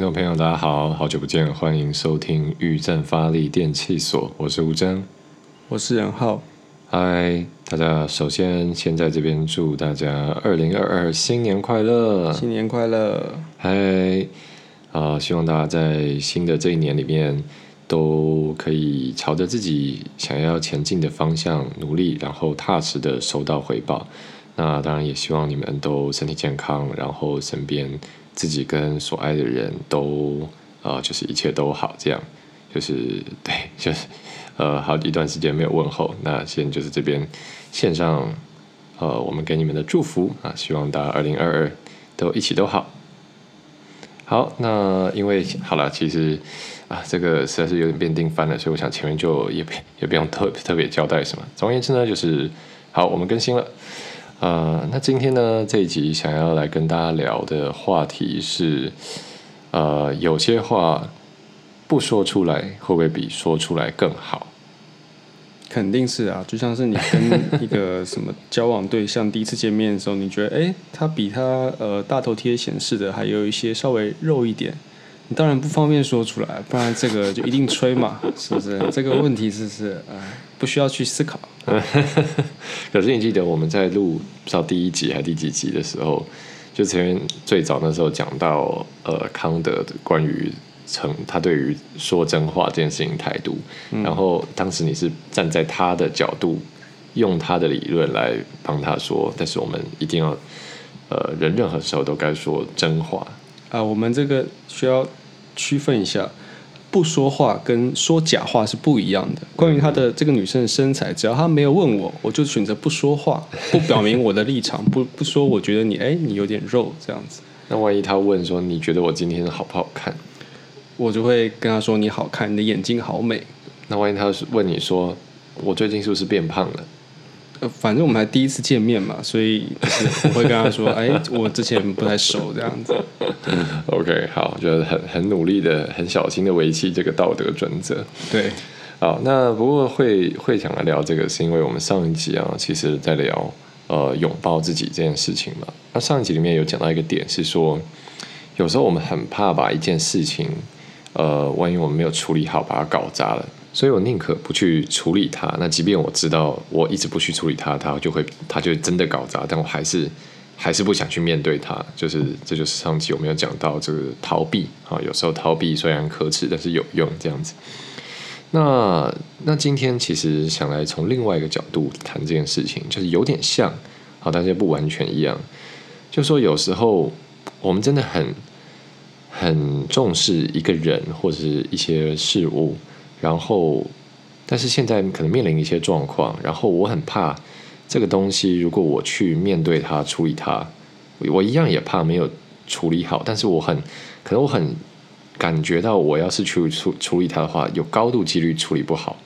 听众朋友，大家好，好久不见，欢迎收听玉振发力电器所，我是吴征。我是任浩，嗨，大家首先先在这边祝大家二零二二新年快乐！新年快乐！嗨，啊、希望大家在新的这一年里面都可以朝着自己想要前进的方向努力，然后踏实的收到回报。那当然也希望你们都身体健康，然后身边自己跟所爱的人都呃，就是一切都好，这样就是对，就是呃，好一段时间没有问候，那先就是这边线上呃，我们给你们的祝福啊，希望大家二零二二都一起都好。好，那因为好了，其实啊，这个实在是有点变定番了，所以我想前面就也不也不用特特别交代什么。总而言之呢，就是好，我们更新了。呃，那今天呢这一集想要来跟大家聊的话题是，呃，有些话不说出来会不会比说出来更好？肯定是啊，就像是你跟一个什么交往对象第一次见面的时候，你觉得哎，他比他呃大头贴显示的还有一些稍微肉一点，你当然不方便说出来，不然这个就一定吹嘛，是不是？这个问题是是哎，不需要去思考。可是你记得我们在录不知道第一集还是第几集的时候，就前面最早那时候讲到呃康德的关于成他对于说真话这件事情态度，然后当时你是站在他的角度，用他的理论来帮他说，但是我们一定要呃人任何时候都该说真话。啊，我们这个需要区分一下，不说话跟说假话是不一样的。关于她的这个女生的身材，只要她没有问我，我就选择不说话，不表明我的立场，不不说我觉得你哎你有点肉这样子，那万一她问说你觉得我今天好不好看？我就会跟她说你好看，你的眼睛好美。那万一她问你说我最近是不是变胖了？呃，反正我们还第一次见面嘛，所以就是我会跟他说，哎，我之前不太熟这样子。OK，好，就是很很努力的、很小心的维系这个道德准则。对，好，那不过会会想来聊这个，是因为我们上一集啊，其实在聊呃拥抱自己这件事情嘛。那上一集里面有讲到一个点是说，有时候我们很怕把一件事情，呃，万一我们没有处理好，把它搞砸了，所以我宁可不去处理它。那即便我知道我一直不去处理它，它就会它就真的搞砸，但我还是还是不想去面对它。就是这就是上集我们有讲到这个逃避啊，有时候逃避虽然可耻，但是有用这样子。那那今天其实想来从另外一个角度谈这件事情，就是有点像，好，但是不完全一样。就说有时候我们真的很很重视一个人或者是一些事物，然后但是现在可能面临一些状况，然后我很怕这个东西，如果我去面对它、处理它，我一样也怕没有处理好，但是我很可能我很感觉到，我要是去处处理它的话，有高度几率处理不好，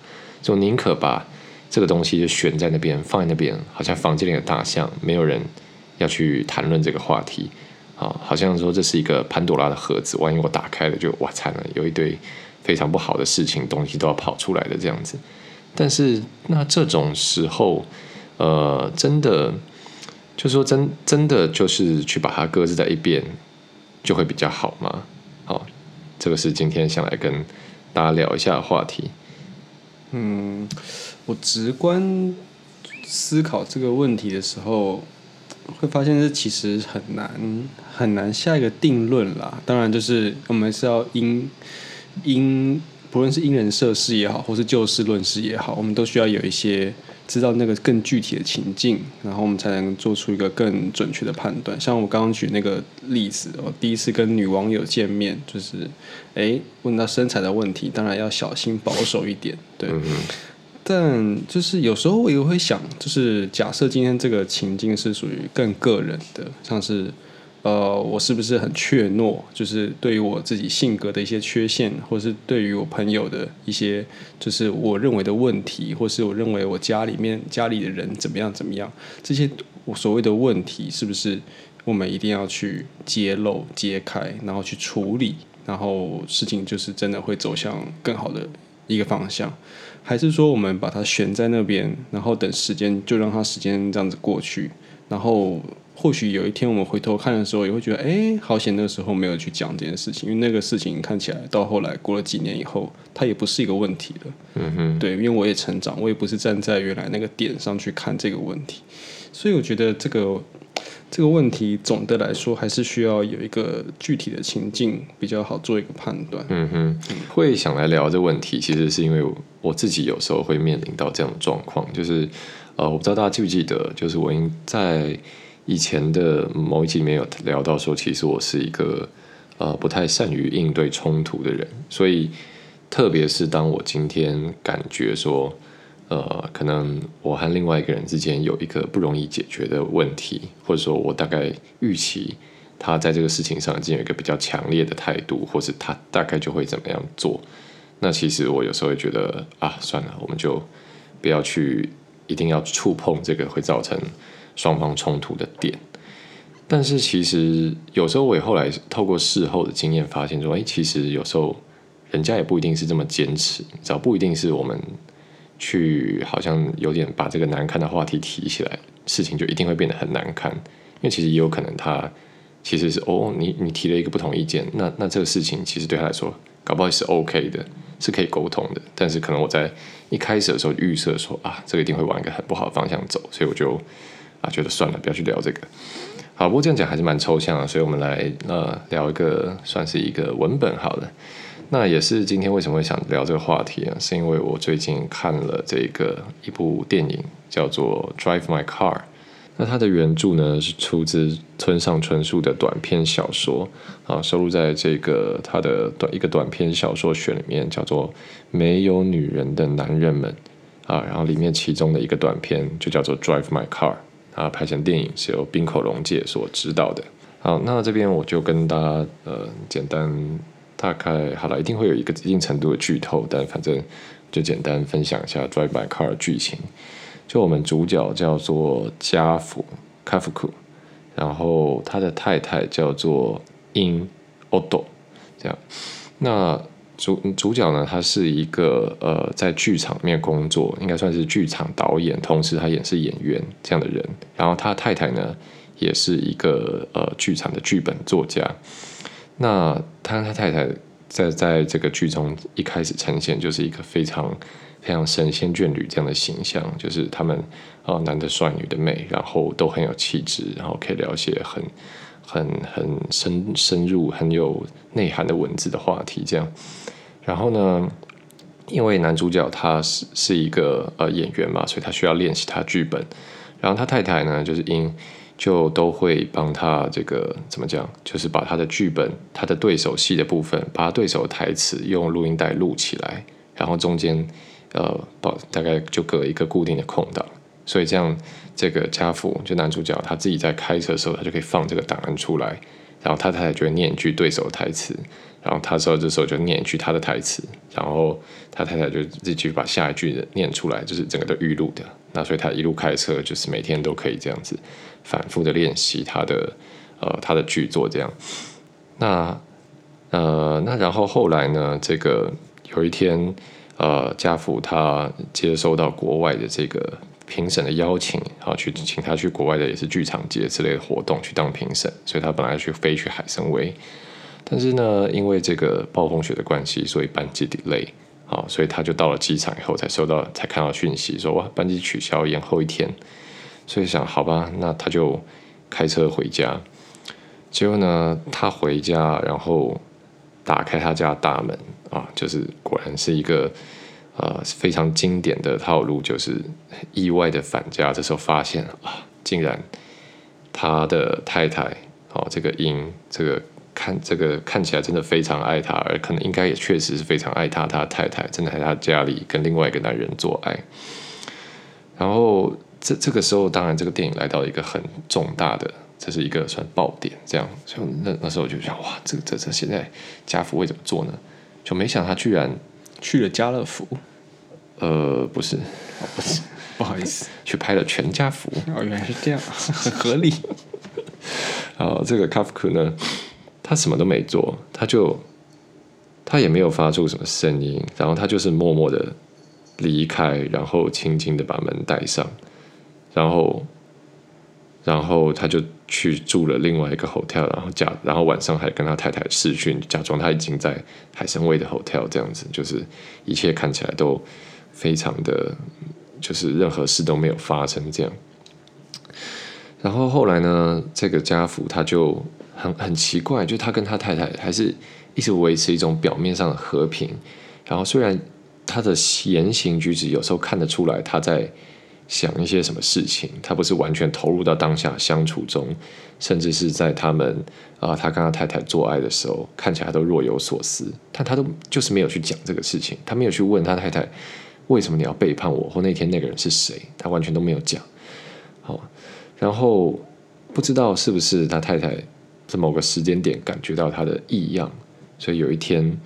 就宁可把这个东西就悬在那边，放在那边，好像房间里的大象，没有人要去谈论这个话题。啊，好像说这是一个潘多拉的盒子，万一我打开了就哇惨了，有一堆非常不好的事情，东西都要跑出来的这样子。但是那这种时候，呃，真的就说真真的就是去把它搁置在一边，就会比较好吗？好，这个是今天想来跟大家聊一下的话题。嗯我直观思考这个问题的时候，会发现这其实很难很难下一个定论啦。当然，就是我们是要因因不论是因人设事也好，或是就事论事也好，我们都需要有一些知道那个更具体的情境，然后我们才能做出一个更准确的判断。像我刚刚举那个例子，我第一次跟女网友见面，就是诶问到身材的问题，当然要小心保守一点，对。但就是有时候我也会想，就是假设今天这个情境是属于更个人的，像是呃，我是不是很怯懦？就是对于我自己性格的一些缺陷，或是对于我朋友的一些，就是我认为的问题，或是我认为我家里面家里的人怎么样怎么样，这些我所谓的问题，是不是我们一定要去揭露、揭开，然后去处理，然后事情就是真的会走向更好的一个方向，还是说我们把它悬在那边，然后等时间就让它时间这样子过去，然后或许有一天我们回头看的时候，也会觉得，哎，好险那个时候没有去讲这件事情，因为那个事情看起来到后来过了几年以后，它也不是一个问题了。嗯哼，对，因为我也成长，我也不是站在原来那个点上去看这个问题，所以我觉得这个这个问题总的来说还是需要有一个具体的情境比较好做一个判断。嗯哼，会想来聊这问题，其实是因为我自己有时候会面临到这样的状况，就是呃，我不知道大家记不记得，就是我应在以前的某一集里面有聊到说，其实我是一个呃不太善于应对冲突的人，所以特别是当我今天感觉说。呃，可能我和另外一个人之间有一个不容易解决的问题，或者说我大概预期他在这个事情上已经有一个比较强烈的态度，或是他大概就会怎么样做。那其实我有时候会觉得啊，算了，我们就不要去一定要触碰这个会造成双方冲突的点。但是其实有时候我也后来透过事后的经验发现说，哎，其实有时候人家也不一定是这么坚持，只要不一定是我们。去好像有点把这个难堪的话题提起来，事情就一定会变得很难堪。因为其实也有可能他其实是哦，你你提了一个不同意见，那那这个事情其实对他来说搞不好是 OK 的，是可以沟通的。但是可能我在一开始的时候预设说啊，这个一定会往一个很不好的方向走，所以我就啊觉得算了，不要去聊这个。好，不过这样讲还是蛮抽象的，所以我们来呃聊一个算是一个文本好了。那也是今天为什么会想聊这个话题啊？是因为我最近看了这个一部电影，叫做《Drive My Car》。那它的原著呢是出自村上春树的短篇小说啊，收录在这个他的短一个短篇小说选里面，叫做《没有女人的男人们》啊。然后里面其中的一个短片就叫做《Drive My Car》啊，拍成电影是由滨口龙介所指导的。好，那这边我就跟大家呃简单。大概好了，一定会有一个一定程度的剧透，但反正就简单分享一下《Drive My Car》的剧情。就我们主角叫做加福卡夫库，然后他的太太叫做英奥多，这样。那主主角呢，他是一个呃在剧场里面工作，应该算是剧场导演，同时他也是演员这样的人。然后他太太呢，也是一个呃剧场的剧本作家。那他他太太在在这个剧中一开始呈现就是一个非常非常神仙眷侣这样的形象，就是他们啊男的帅女的美，然后都很有气质，然后可以聊一些很很很深深入很有内涵的文字的话题这样。然后呢，因为男主角他是是一个呃演员嘛，所以他需要练习他剧本。然后他太太呢，就是因就都会帮他这个怎么讲？就是把他的剧本、他的对手戏的部分，把他对手的台词用录音带录起来，然后中间呃，保大概就隔一个固定的空档，所以这样这个家父就男主角他自己在开车的时候，他就可以放这个档案出来，然后他太太就会念一句对手的台词，然后他说这时候就念一句他的台词，然后他太太就自己把下一句念出来，就是整个都预录的。那所以他一路开车，就是每天都可以这样子。反复的练习他的呃他的剧作这样，那呃那然后后来呢？这个有一天呃家父他接收到国外的这个评审的邀请，然后去请他去国外的也是剧场节之类的活动去当评审，所以他本来去飞去海参崴，但是呢因为这个暴风雪的关系，所以班机 delay，哦，所以他就到了机场以后才收到才看到讯息说哇班机取消延后一天。所以想，好吧，那他就开车回家。结果呢，他回家，然后打开他家大门啊，就是果然是一个呃非常经典的套路，就是意外的返家。这时候发现啊，竟然他的太太哦，这个英，这个看这个看起来真的非常爱他，而可能应该也确实是非常爱他。他太太真的在他家里跟另外一个男人做爱，然后。这这个时候，当然这个电影来到一个很重大的，这是一个算爆点，这样，所以那那时候我就想，哇，这这这现在家福会怎么做呢？就没想他居然去了家乐福，呃，不是，不是，不好意思，去拍了全家福。哦，原来是这样，很合理。哦，这个卡夫克呢，他什么都没做，他就他也没有发出什么声音，然后他就是默默的离开，然后轻轻的把门带上，然后，然后他就去住了另外一个 hotel，然后假，然后晚上还跟他太太视讯，假装他已经在海参崴的 hotel 这样子，就是一切看起来都非常的，就是任何事都没有发生这样。然后后来呢，这个家福他就很很奇怪，就他跟他太太还是一直维持一种表面上的和平。然后虽然他的言行举止有时候看得出来他在想一些什么事情，他不是完全投入到当下相处中，甚至是在他们啊，他跟他太太做爱的时候，看起来都若有所思，但他都就是没有去讲这个事情，他没有去问他太太为什么你要背叛我，或那天那个人是谁，他完全都没有讲。好。然后不知道是不是他太太在某个时间点感觉到他的异样，所以有一天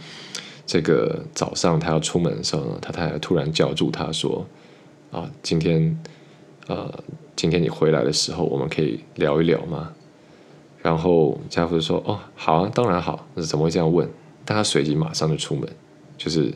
这个早上他要出门的时候呢，他太太突然叫住他说：“啊，今天呃，今天你回来的时候，我们可以聊一聊吗？”然后家父说：“哦，好啊，当然好。”那怎么会这样问？但他随即马上就出门，就是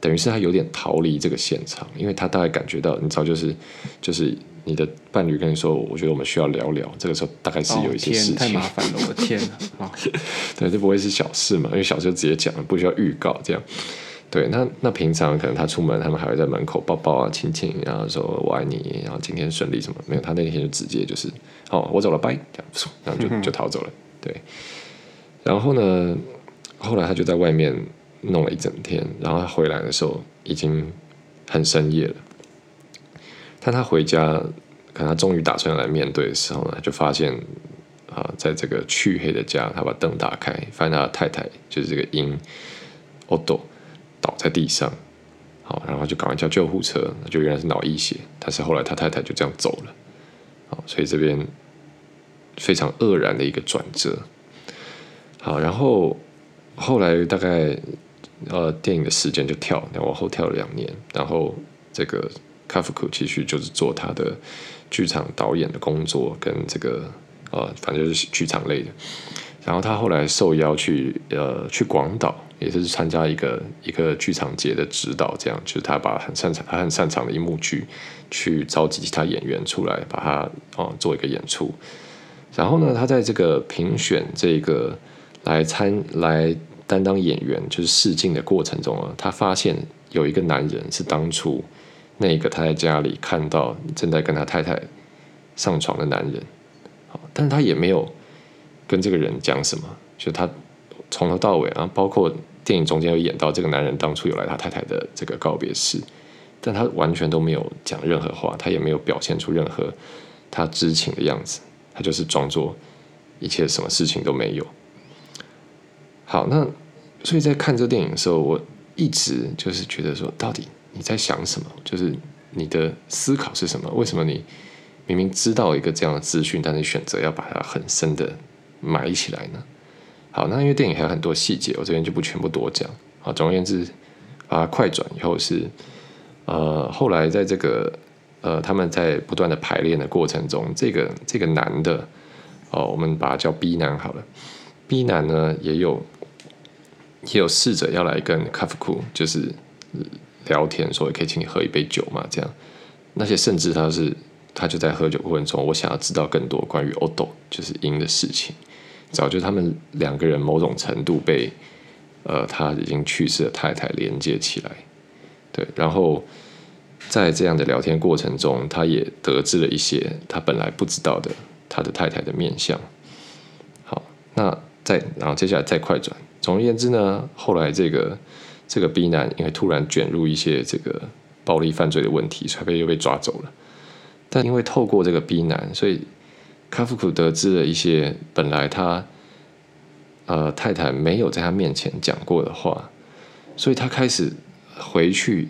等于是他有点逃离这个现场，因为他大概感觉到，你知道，就是就是。你的伴侣跟你说：“我觉得我们需要聊聊。”这个时候大概是有一些事情。太麻烦了，我的天啊！对，这不会是小事嘛？因为小事直接讲了，不需要预告这样。对，那那平常可能他出门，他们还会在门口抱抱啊、亲亲，然后说我爱你，然后今天顺利什么？没有，他那天就直接就是哦，我走了，拜，这样，然后就就逃走了。对。然后呢，后来他就在外面弄了一整天，然后他回来的时候已经很深夜了。但他回家，可能他终于打算来面对的时候呢，就发现啊，在这个黢黑的家，他把灯打开，发现他的太太就是这个英奥多倒在地上，好，然后就赶快叫救护车，就原来是脑溢血，但是后来他太太就这样走了，好，所以这边非常愕然的一个转折，好，然后后来大概呃电影的时间就跳，往后跳了两年，然后这个。卡夫库继续就是做他的剧场导演的工作，跟这个呃，反正就是剧场类的。然后他后来受邀去呃去广岛，也是参加一个一个剧场节的指导，这样就是他把很擅长他很擅长的一幕剧去召集其他演员出来，把它哦做一个演出。然后呢，他在这个评选这个来参来担当演员就是试镜的过程中啊，他发现有一个男人是当初。那个他在家里看到正在跟他太太上床的男人，好，但是他也没有跟这个人讲什么，就他从头到尾啊，包括电影中间有演到这个男人当初有来他太太的这个告别式，但他完全都没有讲任何话，他也没有表现出任何他知情的样子，他就是装作一切什么事情都没有。好，那所以在看这电影的时候，我一直就是觉得说，到底。你在想什么？就是你的思考是什么？为什么你明明知道一个这样的资讯，但是选择要把它很深的埋起来呢？好，那因为电影还有很多细节，我这边就不全部多讲。好，总而言之，啊，快转以后是呃，后来在这个呃，他们在不断的排练的过程中，这个这个男的哦，我们把他叫 B 男好了。B 男呢，也有也有试着要来跟卡夫库，就是。聊天说可以请你喝一杯酒嘛？这样，那些甚至他是他就在喝酒过程中，我想要知道更多关于 Odo 就是鹰的事情。早就他们两个人某种程度被呃他已经去世的太太连接起来，对。然后在这样的聊天过程中，他也得知了一些他本来不知道的他的太太的面相。好，那再然后接下来再快转。总而言之呢，后来这个。这个 B 男因为突然卷入一些这个暴力犯罪的问题，所以被又被抓走了。但因为透过这个 B 男，所以卡夫库得知了一些本来他呃太太没有在他面前讲过的话，所以他开始回去，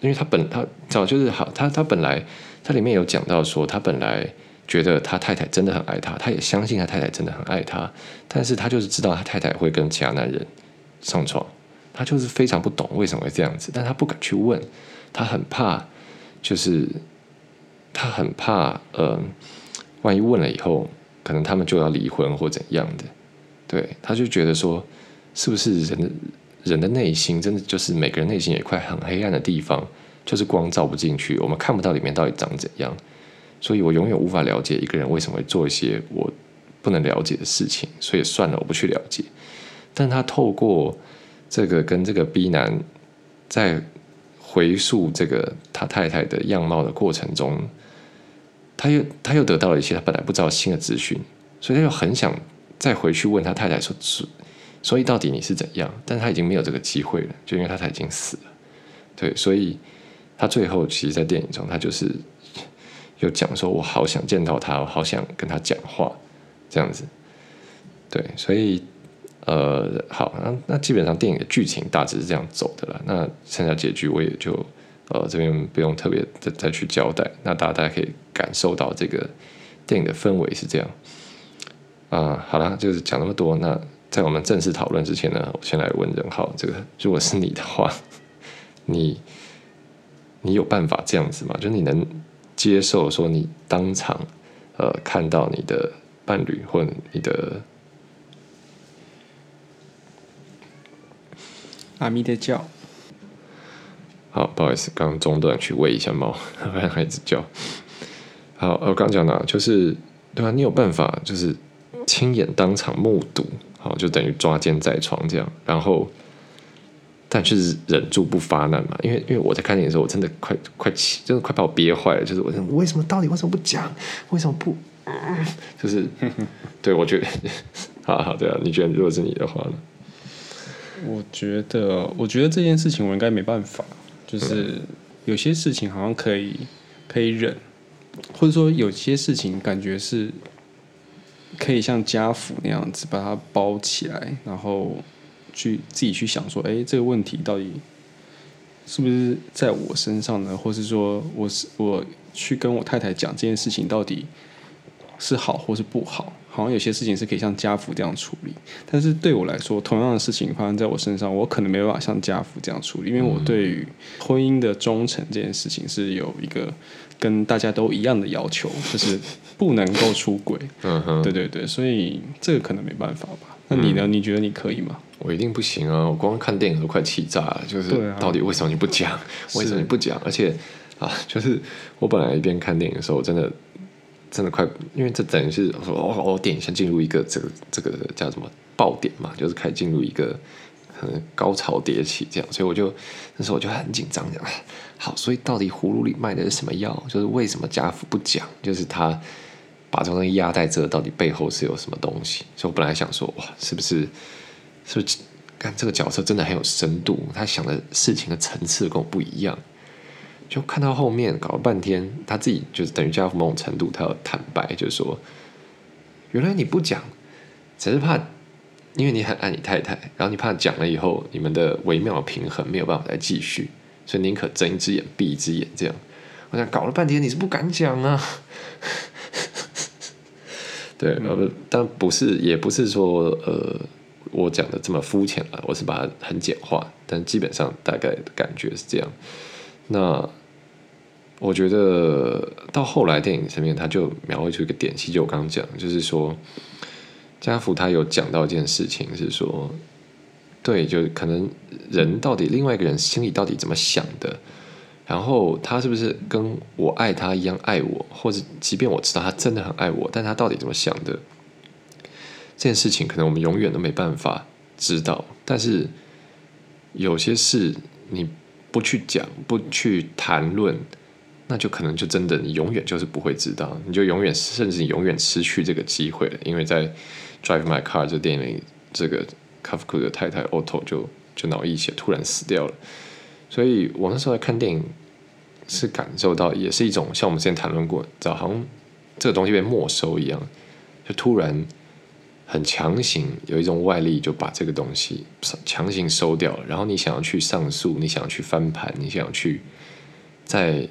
因为他本他早就是好，他他本来他里面有讲到说，他本来觉得他太太真的很爱他，他也相信他太太真的很爱他，但是他就是知道他太太会跟其他男人上床。他就是非常不懂为什么会这样子，但他不敢去问，他很怕，就是他很怕，呃，万一问了以后，可能他们就要离婚或怎样的，对，他就觉得说，是不是人人的内心真的就是每个人内心有一块很黑暗的地方，就是光照不进去，我们看不到里面到底长怎样。所以我永远无法了解一个人为什么会做一些我不能了解的事情，所以算了，我不去了解。但他透过这个跟这个 B 男在回溯这个他太太的样貌的过程中，他又他又得到了一些他本来不知道新的资讯，所以他又很想再回去问他太太说：“所以到底你是怎样？”但是他已经没有这个机会了，就因为他太太已经死了。对，所以他最后其实，在电影中，他就是有讲说：“我好想见到他，我好想跟他讲话。”这样子，对，所以。呃，好，那那基本上电影的剧情大致是这样走的了。那剩下结局我也就呃这边不用特别再再去交代。那大家大家可以感受到这个电影的氛围是这样。啊，好了，就是讲那么多。那在我们正式讨论之前呢，我先来问任浩，这个如果是你的话，你你有办法这样子吗？就是你能接受说你当场呃看到你的伴侣或你的。阿咪的叫，好，不好意思，刚中断去喂一下猫，让孩子叫。好，我刚讲到，就是对吧？你有办法，就是亲眼当场目睹，好，就等于抓奸在床这样。然后，但确实忍住不发难嘛，因为因为我在看电影的时候，我真的快快气，真的快把我憋坏了。就是我想为什么到底为什么不讲？为什么不？就是对我觉得，好好对啊，你觉得如果是你的话呢？我觉得，我觉得这件事情我应该没办法，就是有些事情好像可以可以忍，或者说有些事情感觉是可以像家父那样子把它包起来，然后去自己去想说，哎，这个问题到底是不是在我身上呢？或是说我是我去跟我太太讲这件事情到底是好或是不好？好像有些事情是可以像家父这样处理，但是对我来说，同样的事情发生在我身上，我可能没办法像家父这样处理，因为我对于婚姻的忠诚这件事情是有一个跟大家都一样的要求，就是不能够出轨。嗯哼，对对对，所以这个可能没办法吧？那你呢？你觉得你可以吗？我一定不行啊！我光看电影都快气炸了，就是到底为什么你不讲？为什么你不讲？而且啊，就是我本来一边看电影的时候，真的。真的快，因为这等于是说，哦哦，电影先进入一个这个这个叫什么爆点嘛，就是开始进入一个可能高潮迭起这样，所以我就那时候我就很紧张，讲好，所以到底葫芦里卖的是什么药？就是为什么家父不讲？就是他把这东西压在这，到底背后是有什么东西？所以我本来想说，哇，是不是是不是看这个角色真的很有深度？他想的事情的层次跟我不一样。就看到后面搞了半天，他自己就是等于加某种程度，他要坦白，就是说，原来你不讲，只是怕，因为你很爱你太太，然后你怕讲了以后，你们的微妙的平衡没有办法再继续，所以宁可睁一只眼闭一只眼这样。我想搞了半天，你是不敢讲啊？对，呃，但不是，也不是说呃，我讲的这么肤浅了，我是把它很简化，但基本上大概感觉是这样。那我觉得到后来电影层面，他就描绘出一个点，其实我刚刚讲，就是说家福他有讲到一件事情，是说，对，就可能人到底另外一个人心里到底怎么想的，然后他是不是跟我爱他一样爱我，或者即便我知道他真的很爱我，但他到底怎么想的，这件事情可能我们永远都没办法知道，但是有些事你。不去讲，不去谈论，那就可能就真的你永远就是不会知道，你就永远甚至你永远失去这个机会了。因为在《Drive My Car》这电影里，这个卡夫库的太太 Otto 就就脑溢血突然死掉了。所以我那时候在看电影，是感受到也是一种像我们之前谈论过，好像这个东西被没收一样，就突然。很强行有一种外力就把这个东西强行收掉了，然后你想要去上诉，你想要去翻盘，你想要去再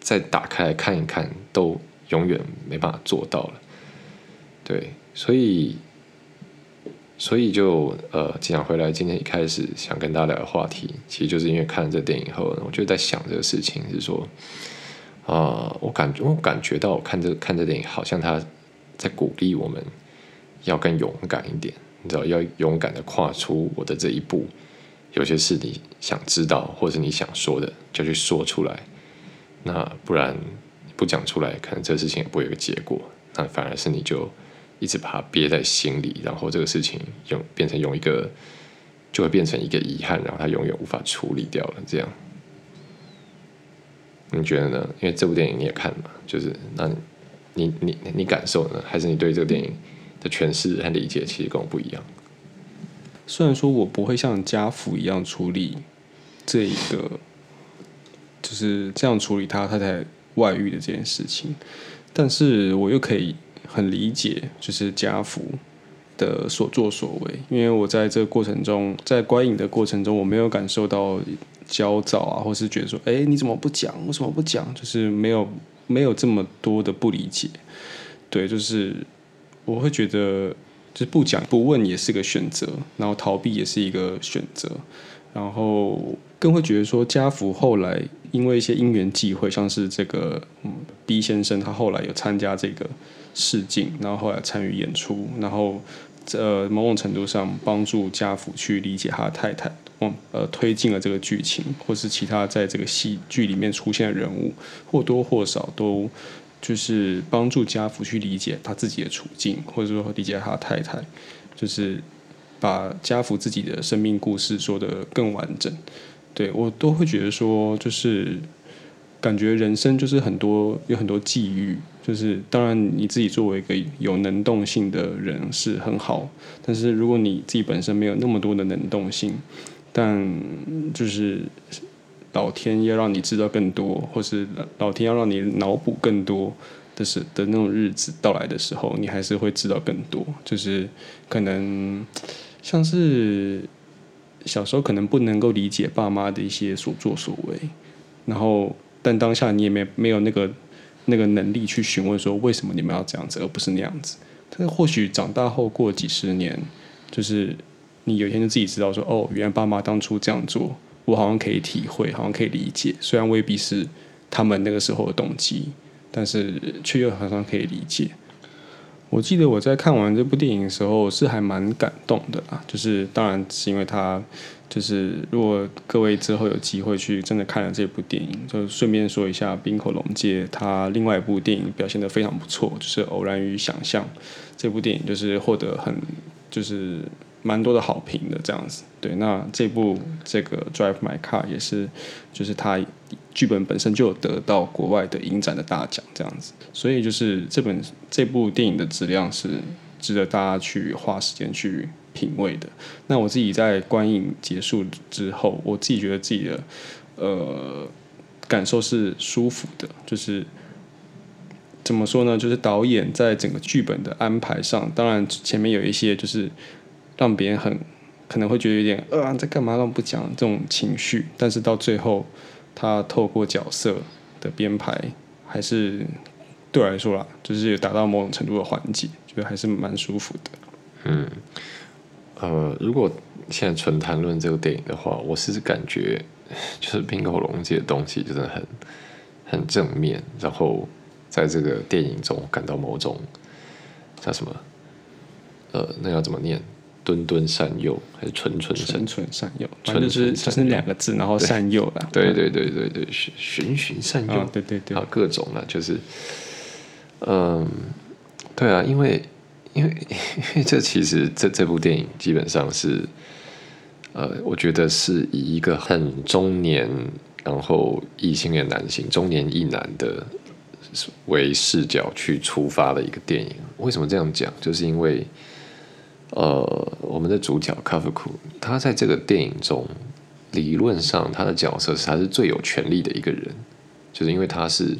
再打开来看一看，都永远没办法做到了。对，所以所以就呃，讲回来，今天一开始想跟大家聊的话题，其实就是因为看了这电影后，我就在想这个事情，是说啊，我感觉我感觉到看这看这电影，好像他在鼓励我们。要更勇敢一点，你知道，要勇敢的跨出我的这一步，有些事你想知道，或是你想说的，就去说出来。那不然不讲出来，可能这个事情也不会有个结果。那反而是你就一直把它憋在心里，然后这个事情用变成用一个，就会变成一个遗憾，然后它永远无法处理掉了。这样，你觉得呢？因为这部电影你也看了，就是那你你你感受呢？还是你对这个电影的诠释和理解其实跟我不一样？虽然说我不会像家福一样处理这一个，就是这样处理他太太外遇的这件事情，但是我又可以很理解，就是家福的所作所为，因为我在这个过程中，在观影的过程中，我没有感受到焦躁啊，或是觉得说，哎，你怎么不讲？为什么不讲？就是没有没有这么多的不理解，对，就是我会觉得。就是不讲不问也是个选择，然后逃避也是一个选择，然后更会觉得说家福后来因为一些因缘际会，像是这个嗯 B 先生他后来有参加这个试镜，然后后来参与演出，然后呃某种程度上帮助家福去理解他的太太，嗯呃推进了这个剧情，或是其他在这个戏剧里面出现的人物或多或少都。就是帮助家福去理解他自己的处境，或者说理解他太太，就是把家福自己的生命故事说得更完整。对我都会觉得说，就是感觉人生就是很多有很多际遇，就是当然你自己作为一个有能动性的人是很好，但是如果你自己本身没有那么多的能动性，但就是。老天要让你知道更多，或是老天要让你脑补更多的是的那种日子到来的时候，你还是会知道更多。就是可能像是小时候可能不能够理解爸妈的一些所作所为，然后但当下你也没没有那个那个能力去询问说为什么你们要这样子，而不是那样子。但或许长大后过几十年，就是你有一天就自己知道说哦，原来爸妈当初这样做。我好像可以体会，好像可以理解，虽然未必是他们那个时候的动机，但是却又好像可以理解。我记得我在看完这部电影的时候是还蛮感动的啊，就是当然是因为他，就是如果各位之后有机会去真的看了这部电影，就顺便说一下冰口龙介他另外一部电影表现的非常不错，就是《偶然与想象》这部电影就是获得很就是。蛮多的好评的这样子，对，那这部这个 Drive My Car 也是，就是它剧本本身就有得到国外的影展的大奖这样子，所以就是这本这部电影的质量是值得大家去花时间去品味的。那我自己在观影结束之后，我自己觉得自己的呃感受是舒服的，就是怎么说呢？就是导演在整个剧本的安排上，当然前面有一些就是。让别人很可能会觉得有点呃在干嘛，让不讲这种情绪，但是到最后，他透过角色的编排，还是对我来说啦，就是达到某种程度的缓解，觉得还是蛮舒服的。嗯，呃，如果现在纯谈论这个电影的话，我是感觉就是冰口龙这的东西真的很很正面，然后在这个电影中感到某种叫什么，呃，那要怎么念？敦敦善诱还是纯纯纯纯善诱？纯就是就是两个字，然后善诱啦。对对对对对，循循循善诱。对对对，啊，各种了，就是，嗯，对啊，因为因为因为这其实这这部电影基本上是，呃，我觉得是以一个很中年，然后异性恋男性，中年异男的为视角去出发的一个电影。为什么这样讲？就是因为。呃，我们的主角卡夫库，他在这个电影中，理论上他的角色是他是最有权力的一个人，就是因为他是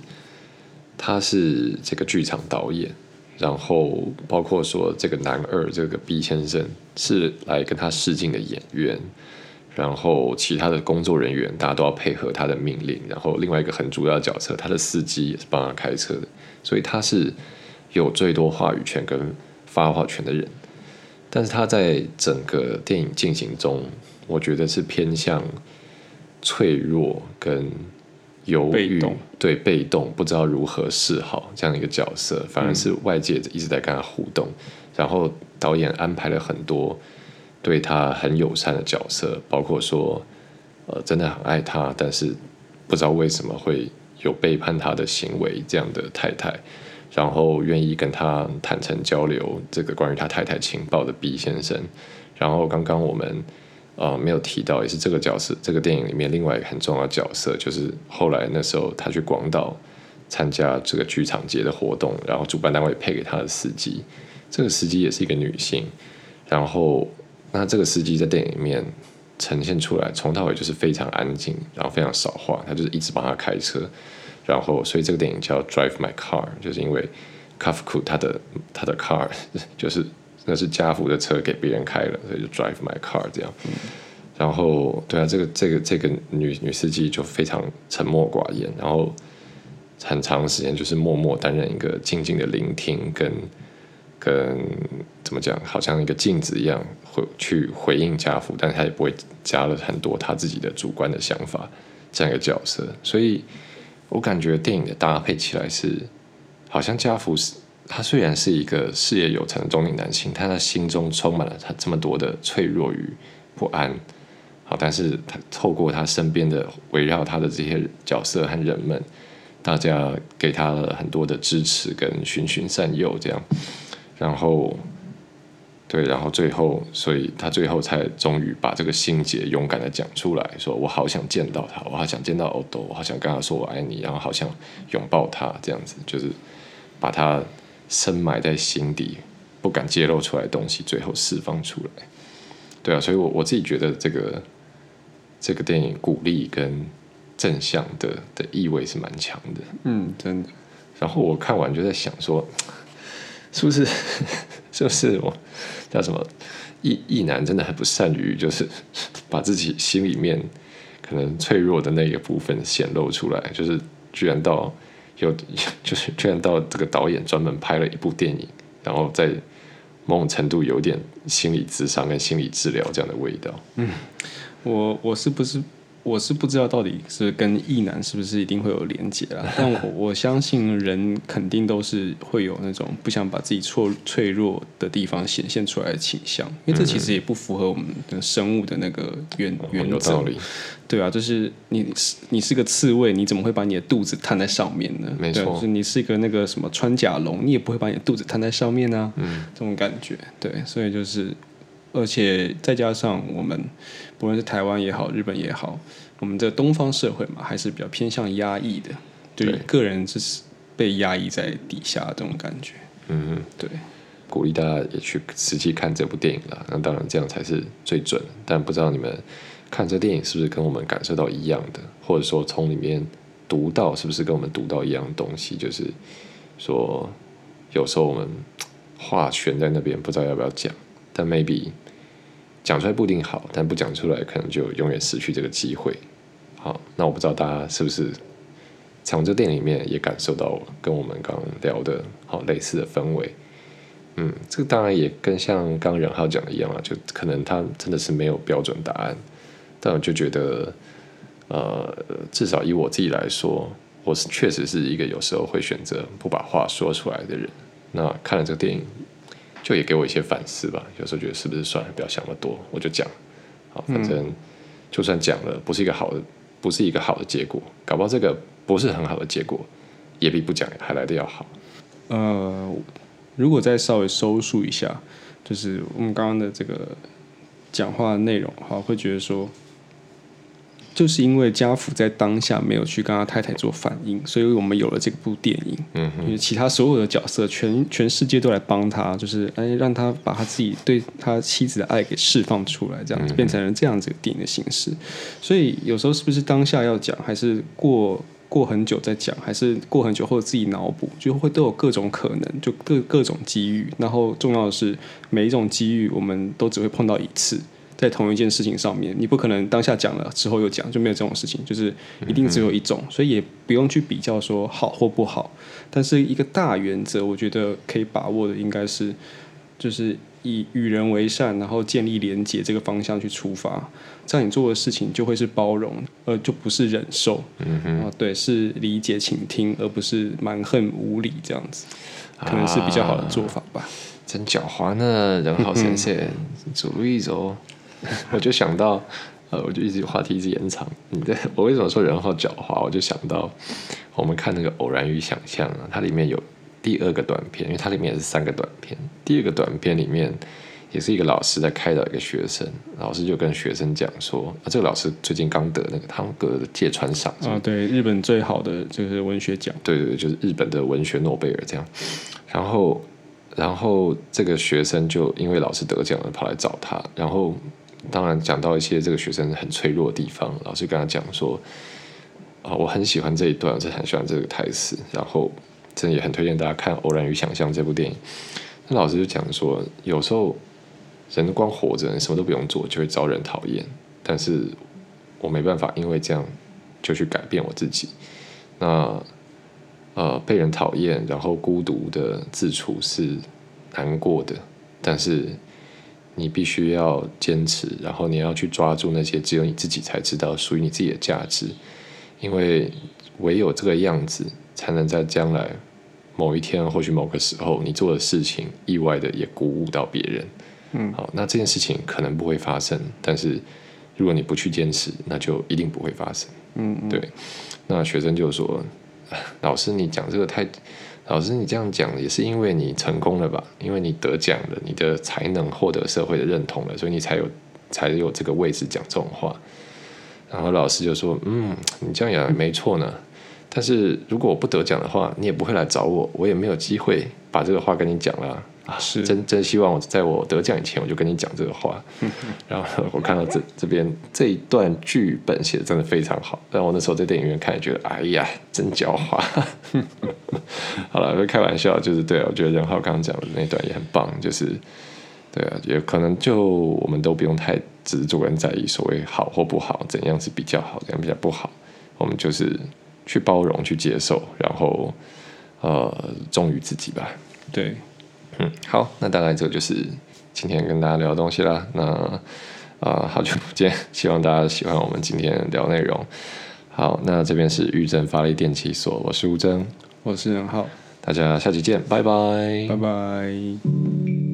他是这个剧场导演，然后包括说这个男二这个 B 先生是来跟他试镜的演员，然后其他的工作人员大家都要配合他的命令，然后另外一个很主要的角色，他的司机也是帮他开车的，所以他是有最多话语权跟发话权的人。但是他在整个电影进行中，我觉得是偏向脆弱跟犹豫，对被动，不知道如何是好这样一个角色，反而是外界一直在跟他互动。然后导演安排了很多对他很友善的角色，包括说呃真的很爱他，但是不知道为什么会有背叛他的行为这样的太太，然后愿意跟他坦诚交流这个关于他太太情报的 B 先生，然后刚刚我们。呃，没有提到，也是这个角色，这个电影里面另外一个很重要的角色，就是后来那时候他去广岛参加这个剧场节的活动，然后主办单位配给他的司机，这个司机也是一个女性，然后那这个司机在电影里面呈现出来，从到尾就是非常安静，然后非常少话，他就是一直帮他开车，然后所以这个电影叫 Drive My Car，就是因为 Kafku 他的他的 car 就是。那是家福的车给别人开了，所以就 drive my car 这样。然后，对啊，这个这个这个女女司机就非常沉默寡言，然后很长时间就是默默担任一个静静的聆听，跟跟怎么讲，好像一个镜子一样，会去回应家福，但是他也不会加了很多他自己的主观的想法这样一个角色。所以我感觉电影的搭配起来是，好像家福是。他虽然是一个事业有成的中年男性，但他心中充满了他这么多的脆弱与不安。好，但是他透过他身边的围绕他的这些角色和人们，大家给他了很多的支持跟循循善诱，这样，然后，对，然后最后，所以他最后才终于把这个心结勇敢的讲出来，说我好想见到他，我好想见到欧多，我好想跟他说我爱你，然后好想拥抱他，这样子，就是把他。深埋在心底不敢揭露出来的东西，最后释放出来。对啊，所以我我自己觉得这个这个电影鼓励跟正向的的意味是蛮强的。嗯，真的。然后我看完就在想说，是不是 是不是我叫什么意意男真的很不善于，就是把自己心里面可能脆弱的那个部分显露出来，就是居然到。有 就是居然到这个导演专门拍了一部电影，然后在某种程度有点心理智商跟心理治疗这样的味道。嗯，我我是不是？我是不知道到底是跟异男是不是一定会有连结啦，但我我相信人肯定都是会有那种不想把自己脆脆弱的地方显现出来的倾向，因为这其实也不符合我们的生物的那个原原则。对啊，就是你你是个刺猬，你怎么会把你的肚子摊在上面呢？没错，是你是一个那个什么穿甲龙，你也不会把你的肚子摊在上面啊。嗯，这种感觉，对，所以就是。而且再加上我们，不论是台湾也好，日本也好，我们这东方社会嘛，还是比较偏向压抑的，对个人是被压抑在底下这种感觉。嗯，对，鼓励大家也去实际看这部电影啦。那当然这样才是最准。但不知道你们看这电影是不是跟我们感受到一样的，或者说从里面读到是不是跟我们读到一样的东西？就是说，有时候我们话悬在那边，不知道要不要讲。但 maybe 讲出来不一定好，但不讲出来可能就永远失去这个机会。好，那我不知道大家是不是从这电影里面也感受到跟我们刚聊的好类似的氛围。嗯，这个当然也跟像刚刚任浩讲的一样啊，就可能他真的是没有标准答案。但我就觉得，呃，至少以我自己来说，我是确实是一个有时候会选择不把话说出来的人。那看了这个电影。就也给我一些反思吧。有时候觉得是不是算了，不要想那么多，我就讲。好，反正就算讲了，不是一个好的，不是一个好的结果。搞不好这个不是很好的结果，也比不讲还来的要好。呃，如果再稍微收束一下，就是我们刚刚的这个讲话内容，哈，会觉得说。就是因为家福在当下没有去跟他太太做反应，所以我们有了这部电影。嗯，因为其他所有的角色，全全世界都来帮他，就是哎，让他把他自己对他妻子的爱给释放出来，这样子变成了这样子电影的形式。所以有时候是不是当下要讲，还是过过很久再讲，还是过很久或者自己脑补，就会都有各种可能，就各各种机遇。然后重要的是，每一种机遇我们都只会碰到一次。在同一件事情上面，你不可能当下讲了之后又讲，就没有这种事情，就是一定只有一种，所以也不用去比较说好或不好。但是一个大原则，我觉得可以把握的应该是，就是以与人为善，然后建立连结这个方向去出发，这样你做的事情就会是包容，而就不是忍受。嗯哼，啊，对，是理解、倾听，而不是蛮横无理这样子，可能是比较好的做法吧。真狡猾呢，人好先生，主意走，我就想到，呃，我就一直话题一直延长。你的，我为什么说人好狡猾？我就想到我们看那个《偶然与想象》啊，它里面有第二个短片，因为它里面也是三个短片。第二个短片里面也是一个老师在开导一个学生，老师就跟学生讲说，啊，这个老师最近刚得那个汤格的芥川赏啊，对，日本最好的就是文学奖，对对对，就是日本的文学诺贝尔这样，然后。然后这个学生就因为老师得奖了，跑来找他。然后当然讲到一些这个学生很脆弱的地方，老师跟他讲说：“啊，我很喜欢这一段，我很喜欢这个台词。然后真的也很推荐大家看《偶然与想象》这部电影。”那老师就讲说：“有时候人光活着，什么都不用做，就会招人讨厌。但是我没办法，因为这样就去改变我自己。”那。呃，被人讨厌，然后孤独的自处是难过的，但是你必须要坚持，然后你要去抓住那些只有你自己才知道属于你自己的价值，因为唯有这个样子，才能在将来某一天，或许某个时候，你做的事情意外的也鼓舞到别人。嗯，好，那这件事情可能不会发生，但是如果你不去坚持，那就一定不会发生。嗯，对。那学生就说。老师，你讲这个太……老师，你这样讲也是因为你成功了吧？因为你得奖了，你的才能获得社会的认同了，所以你才有才有这个位置讲这种话。然后老师就说：“嗯，你这样也没错呢。但是如果我不得奖的话，你也不会来找我，我也没有机会把这个话跟你讲了。”是真真希望我在我得奖以前我就跟你讲这个话，然后我看到这这边这一段剧本写的真的非常好，但我那时候在电影院看也觉得哎呀真狡猾。好了，开玩笑，就是对啊，我觉得任浩刚刚讲的那段也很棒，就是对啊，也可能就我们都不用太执着跟在意所谓好或不好，怎样是比较好，怎样比较不好，我们就是去包容、去接受，然后呃忠于自己吧。对。嗯，好，那大概这就是今天跟大家聊的东西啦。那啊，好久不见，希望大家喜欢我们今天聊内容。好，那这边是玉正发力电器所，我是吴征，我是任浩，大家下期见，拜拜，拜拜。